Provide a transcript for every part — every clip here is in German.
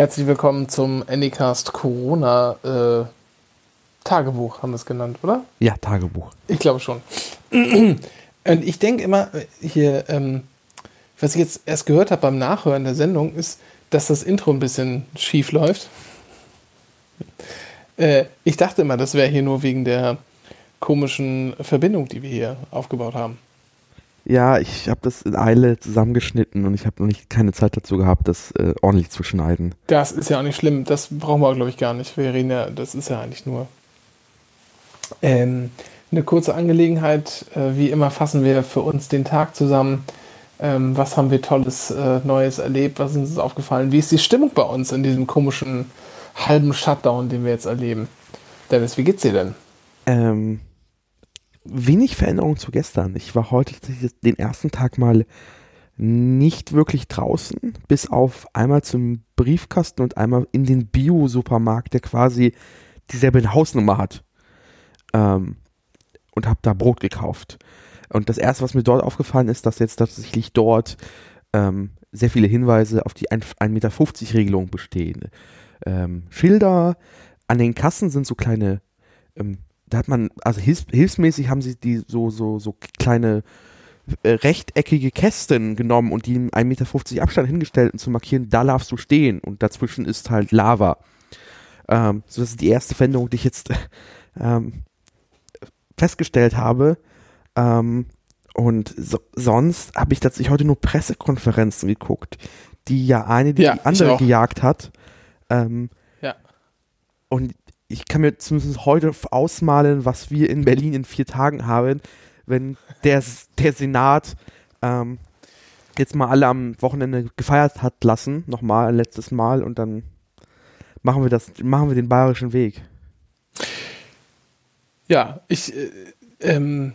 Herzlich willkommen zum Anycast Corona äh, Tagebuch, haben wir es genannt, oder? Ja, Tagebuch. Ich glaube schon. Und ich denke immer, hier, ähm, was ich jetzt erst gehört habe beim Nachhören der Sendung, ist, dass das Intro ein bisschen schief läuft. Äh, ich dachte immer, das wäre hier nur wegen der komischen Verbindung, die wir hier aufgebaut haben. Ja, ich habe das in Eile zusammengeschnitten und ich habe noch nicht keine Zeit dazu gehabt, das äh, ordentlich zu schneiden. Das ist ja auch nicht schlimm. Das brauchen wir, glaube ich, gar nicht. Wir reden ja, das ist ja eigentlich nur ähm, eine kurze Angelegenheit. Äh, wie immer fassen wir für uns den Tag zusammen. Ähm, was haben wir Tolles, äh, Neues erlebt? Was ist uns aufgefallen? Wie ist die Stimmung bei uns in diesem komischen halben Shutdown, den wir jetzt erleben? Dennis, wie geht's dir denn? Ähm, wenig Veränderung zu gestern. Ich war heute den ersten Tag mal nicht wirklich draußen, bis auf einmal zum Briefkasten und einmal in den Bio-Supermarkt, der quasi dieselbe Hausnummer hat. Ähm, und habe da Brot gekauft. Und das erste, was mir dort aufgefallen ist, dass jetzt tatsächlich dort ähm, sehr viele Hinweise auf die 1,50 Meter Regelung bestehen. Ähm, Schilder, an den Kassen sind so kleine ähm, da hat man, also hilfs hilfsmäßig haben sie die so, so, so kleine äh, rechteckige Kästen genommen und die im 1,50 Meter Abstand hingestellt und zu markieren, da darfst du stehen und dazwischen ist halt Lava. Ähm, so das ist die erste Veränderung, die ich jetzt ähm, festgestellt habe. Ähm, und so, sonst habe ich tatsächlich heute nur Pressekonferenzen geguckt, die ja eine die, ja, die andere gejagt hat. Ähm, ja. Und ich kann mir zumindest heute ausmalen, was wir in Berlin in vier Tagen haben, wenn der, der Senat ähm, jetzt mal alle am Wochenende gefeiert hat lassen, nochmal ein letztes Mal und dann machen wir das, machen wir den bayerischen Weg. Ja, ich, äh, ähm,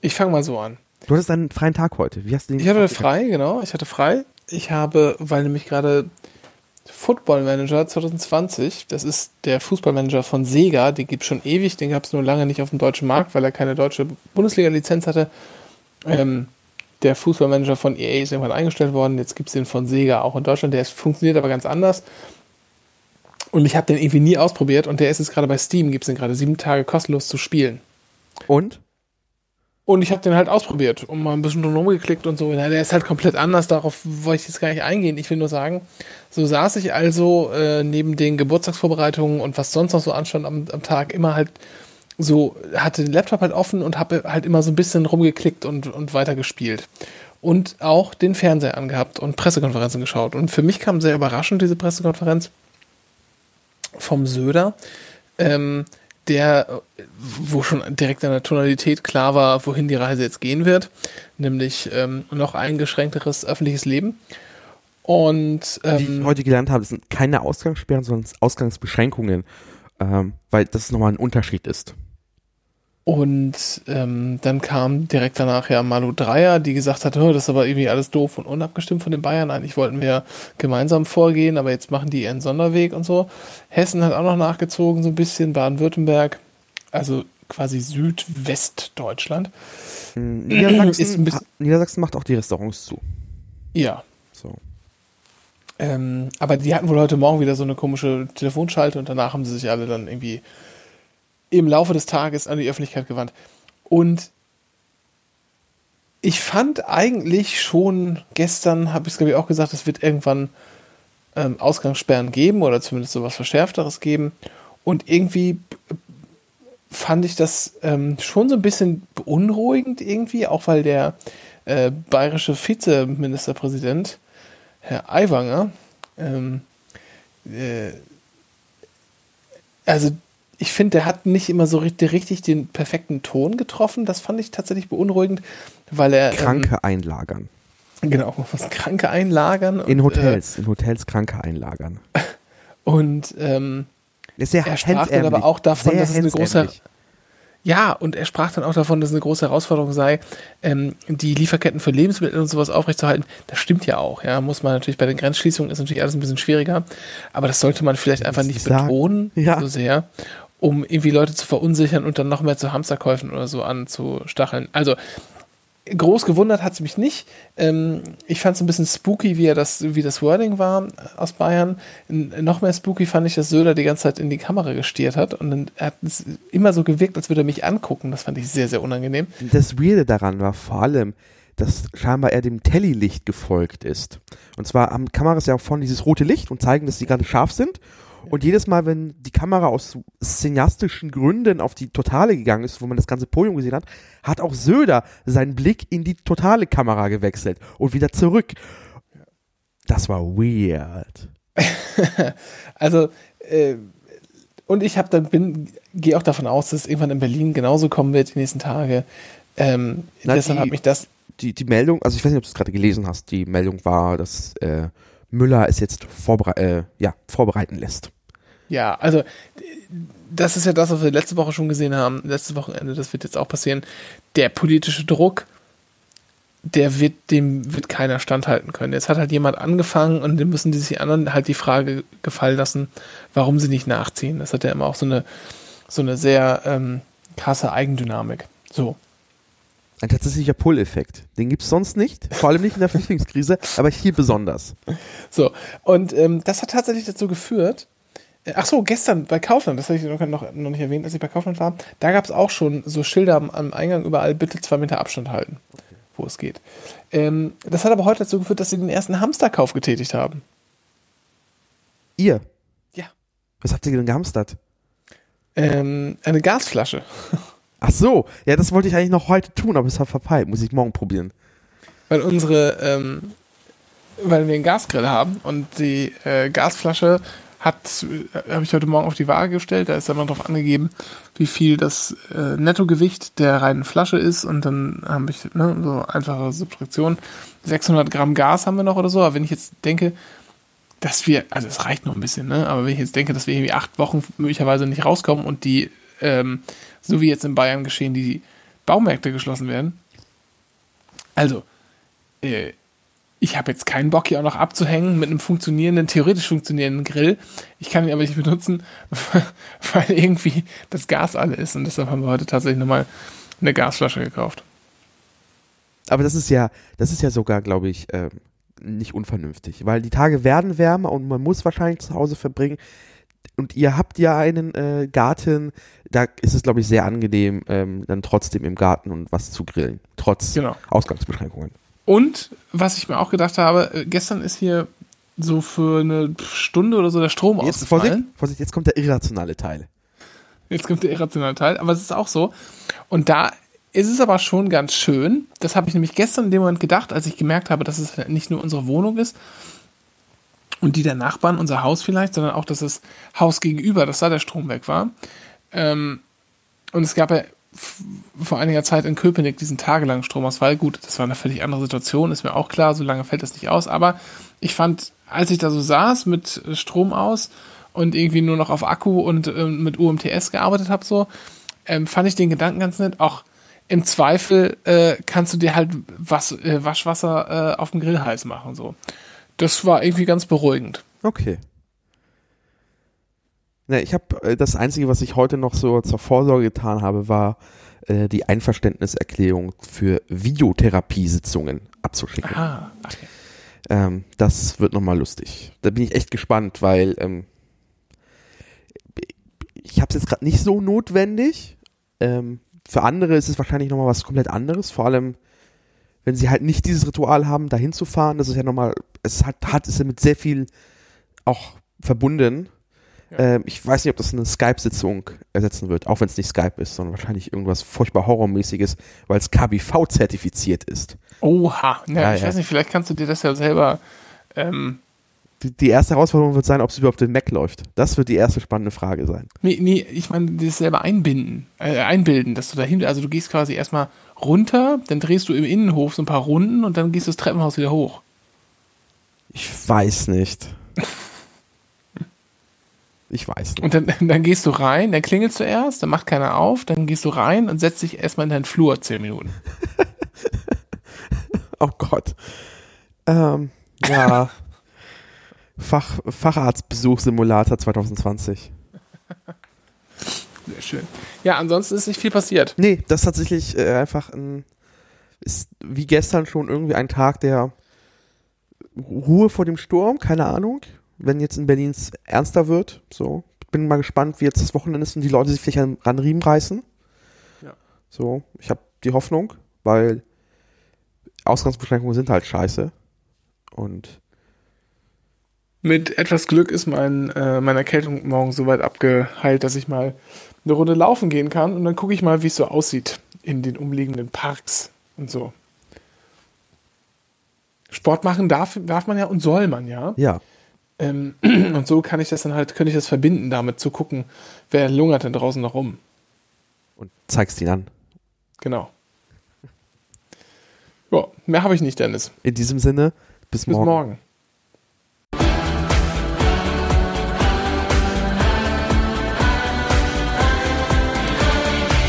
ich fange mal so an. Du hattest einen freien Tag heute. Wie hast du den? Ich hatte frei, genau. Ich hatte frei. Ich habe, weil nämlich gerade Football Manager 2020. Das ist der Fußballmanager von Sega. Den gibt es schon ewig. Den gab es nur lange nicht auf dem deutschen Markt, weil er keine deutsche Bundesliga-Lizenz hatte. Ähm, der Fußballmanager von EA ist irgendwann eingestellt worden. Jetzt gibt es den von Sega auch in Deutschland. Der ist, funktioniert aber ganz anders. Und ich habe den irgendwie nie ausprobiert. Und der ist jetzt gerade bei Steam. Gibt es den gerade sieben Tage kostenlos zu spielen. Und? Und ich habe den halt ausprobiert und mal ein bisschen drum geklickt und so. Ja, der ist halt komplett anders, darauf wollte ich jetzt gar nicht eingehen. Ich will nur sagen, so saß ich also äh, neben den Geburtstagsvorbereitungen und was sonst noch so anstand am, am Tag immer halt so, hatte den Laptop halt offen und habe halt immer so ein bisschen rumgeklickt und, und weitergespielt. Und auch den Fernseher angehabt und Pressekonferenzen geschaut. Und für mich kam sehr überraschend diese Pressekonferenz vom Söder. Ähm, der, wo schon direkt an der Tonalität klar war, wohin die Reise jetzt gehen wird, nämlich ähm, noch eingeschränkteres öffentliches Leben. Und ähm, wie ich heute gelernt habe, sind keine Ausgangssperren, sondern Ausgangsbeschränkungen, ähm, weil das nochmal ein Unterschied ist. Und ähm, dann kam direkt danach ja Malu Dreier, die gesagt hat, das ist aber irgendwie alles doof und unabgestimmt von den Bayern. Eigentlich wollten wir gemeinsam vorgehen, aber jetzt machen die ihren Sonderweg und so. Hessen hat auch noch nachgezogen, so ein bisschen, Baden-Württemberg, also quasi Südwestdeutschland. Hm, Niedersachsen, Niedersachsen macht auch die Restaurants zu. Ja. So. Ähm, aber die hatten wohl heute Morgen wieder so eine komische Telefonschalte und danach haben sie sich alle dann irgendwie im Laufe des Tages an die Öffentlichkeit gewandt. Und ich fand eigentlich schon, gestern habe ich es glaube ich auch gesagt, es wird irgendwann ähm, Ausgangssperren geben oder zumindest sowas Verschärfteres geben. Und irgendwie fand ich das ähm, schon so ein bisschen beunruhigend irgendwie, auch weil der äh, bayerische Vizeministerpräsident, Herr Aiwanger, ähm, äh, also ich finde, der hat nicht immer so richtig, richtig, den perfekten Ton getroffen. Das fand ich tatsächlich beunruhigend, weil er. Kranke ähm, einlagern. Genau, was Kranke einlagern. In und, Hotels, äh, in Hotels Kranke einlagern. Und ähm, er sprach dann aber auch davon, dass es eine große. Ja, und er sprach dann auch davon, dass es eine große Herausforderung sei, ähm, die Lieferketten für Lebensmittel und sowas aufrechtzuerhalten. Das stimmt ja auch, ja. Muss man natürlich bei den Grenzschließungen ist natürlich alles ein bisschen schwieriger. Aber das sollte man vielleicht einfach nicht betonen ja. so sehr um irgendwie Leute zu verunsichern und dann noch mehr zu Hamsterkäufen oder so anzustacheln. Also, groß gewundert hat es mich nicht. Ähm, ich fand es ein bisschen spooky, wie, er das, wie das Wording war aus Bayern. noch mehr spooky fand ich, dass Söder die ganze Zeit in die Kamera gestiert hat und dann hat es immer so gewirkt, als würde er mich angucken. Das fand ich sehr, sehr unangenehm. Das Weirde daran war vor allem, dass scheinbar er dem Telly-Licht gefolgt ist. Und zwar haben Kameras ja auch vorne dieses rote Licht und zeigen, dass sie gerade scharf sind. Und jedes Mal, wenn die Kamera aus cineastischen Gründen auf die Totale gegangen ist, wo man das ganze Podium gesehen hat, hat auch Söder seinen Blick in die totale Kamera gewechselt und wieder zurück. Das war weird. also, äh, und ich habe dann bin, gehe auch davon aus, dass es irgendwann in Berlin genauso kommen wird die nächsten Tage. Ähm, Na, deshalb hat mich das. Die, die Meldung, also ich weiß nicht, ob du es gerade gelesen hast, die Meldung war, dass äh, Müller es jetzt vorbere äh, ja, vorbereiten lässt. Ja, also das ist ja das, was wir letzte Woche schon gesehen haben, letztes Wochenende, das wird jetzt auch passieren. Der politische Druck, der wird, dem wird keiner standhalten können. Jetzt hat halt jemand angefangen und dann müssen die sich anderen halt die Frage gefallen lassen, warum sie nicht nachziehen. Das hat ja immer auch so eine, so eine sehr ähm, krasse Eigendynamik. So. Ein tatsächlicher Pull-Effekt. Den gibt es sonst nicht, vor allem nicht in der Flüchtlingskrise, aber hier besonders. So, und ähm, das hat tatsächlich dazu geführt, Ach so, gestern bei Kaufland, das habe ich noch, noch, nicht erwähnt, als ich bei Kaufland war, da gab es auch schon so Schilder am, am, Eingang überall, bitte zwei Meter Abstand halten, wo es geht. Ähm, das hat aber heute dazu geführt, dass sie den ersten Hamsterkauf getätigt haben. Ihr? Ja. Was habt ihr denn gehamstert? Ähm, eine Gasflasche. Ach so, ja, das wollte ich eigentlich noch heute tun, aber es hat verpeilt. Muss ich morgen probieren. Weil unsere, ähm, weil wir einen Gasgrill haben und die äh, Gasflasche hat, äh, habe ich heute Morgen auf die Waage gestellt, da ist dann mal drauf angegeben, wie viel das äh, Nettogewicht der reinen Flasche ist und dann habe ich ne, so einfache Subtraktion. 600 Gramm Gas haben wir noch oder so, aber wenn ich jetzt denke, dass wir, also es reicht noch ein bisschen, ne, aber wenn ich jetzt denke, dass wir irgendwie acht Wochen möglicherweise nicht rauskommen und die, ähm, so wie jetzt in Bayern geschehen, die Baumärkte geschlossen werden. Also, äh, ich habe jetzt keinen Bock, hier auch noch abzuhängen mit einem funktionierenden, theoretisch funktionierenden Grill. Ich kann ihn aber nicht benutzen, weil irgendwie das Gas alle ist. Und deshalb haben wir heute tatsächlich nochmal eine Gasflasche gekauft. Aber das ist ja, das ist ja sogar, glaube ich, äh, nicht unvernünftig, weil die Tage werden wärmer und man muss wahrscheinlich zu Hause verbringen. Und ihr habt ja einen äh, Garten, da ist es, glaube ich, sehr angenehm, ähm, dann trotzdem im Garten und was zu grillen, trotz genau. Ausgangsbeschränkungen. Und was ich mir auch gedacht habe, äh, gestern ist hier so für eine Stunde oder so der Strom jetzt, ausgefallen. Vorsicht, Vorsicht, jetzt kommt der irrationale Teil. Jetzt kommt der irrationale Teil, aber es ist auch so. Und da ist es aber schon ganz schön. Das habe ich nämlich gestern in dem Moment gedacht, als ich gemerkt habe, dass es nicht nur unsere Wohnung ist und die der Nachbarn, unser Haus vielleicht, sondern auch, dass das Haus gegenüber, dass da der Strom weg war. Ähm, und es gab ja vor einiger Zeit in Köpenick diesen tagelangen Stromausfall. Gut, das war eine völlig andere Situation, ist mir auch klar, so lange fällt das nicht aus. Aber ich fand, als ich da so saß mit Strom aus und irgendwie nur noch auf Akku und äh, mit UMTS gearbeitet habe, so, ähm, fand ich den Gedanken ganz nett. Auch im Zweifel äh, kannst du dir halt was, äh, Waschwasser äh, auf dem Grill heiß machen. So. Das war irgendwie ganz beruhigend. Okay. Ne, ich habe äh, das Einzige, was ich heute noch so zur Vorsorge getan habe, war äh, die Einverständniserklärung für Videotherapiesitzungen abzuschicken. Ah, okay. Ähm, das wird nochmal lustig. Da bin ich echt gespannt, weil ähm, ich habe es jetzt gerade nicht so notwendig. Ähm, für andere ist es wahrscheinlich nochmal was komplett anderes, vor allem wenn sie halt nicht dieses Ritual haben, dahin zu fahren. Das ist ja nochmal, es hat, hat ist ja mit sehr viel auch verbunden. Ähm, ich weiß nicht, ob das eine Skype-Sitzung ersetzen wird, auch wenn es nicht Skype ist, sondern wahrscheinlich irgendwas furchtbar Horrormäßiges, weil es KBV zertifiziert ist. Oha, ja, ja ich ja. weiß nicht, vielleicht kannst du dir das ja selber. Ähm die, die, erste Herausforderung wird sein, ob es überhaupt den Mac läuft. Das wird die erste spannende Frage sein. Nee, nee ich meine, das selber einbinden, äh, einbilden, dass du dahin, also du gehst quasi erstmal runter, dann drehst du im Innenhof so ein paar Runden und dann gehst du das Treppenhaus wieder hoch. Ich weiß nicht. Ich weiß nicht. Und dann, dann gehst du rein, dann klingelst du erst, dann macht keiner auf, dann gehst du rein und setzt dich erstmal in deinen Flur zehn Minuten. oh Gott. Ähm, ja. Fach, Facharztbesuchssimulator 2020. Sehr schön. Ja, ansonsten ist nicht viel passiert. Nee, das ist tatsächlich äh, einfach ein ist wie gestern schon irgendwie ein Tag der Ruhe vor dem Sturm, keine Ahnung. Wenn jetzt in Berlin es ernster wird, so. Bin mal gespannt, wie jetzt das Wochenende ist und die Leute sich vielleicht an, an Riemen reißen. Ja. So, ich habe die Hoffnung, weil Ausgangsbeschränkungen sind halt scheiße. Und Mit etwas Glück ist mein, äh, meine Erkältung morgen so weit abgeheilt, dass ich mal eine Runde laufen gehen kann und dann gucke ich mal, wie es so aussieht in den umliegenden Parks und so. Sport machen darf, darf man ja und soll man ja. ja, Ähm, und so kann ich das dann halt, könnte ich das verbinden, damit zu gucken, wer lungert denn draußen noch rum. und zeigst ihn an. Genau. Ja, mehr habe ich nicht, Dennis. In diesem Sinne, bis, Bis morgen. morgen.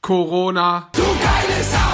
Corona. Du geile Sau!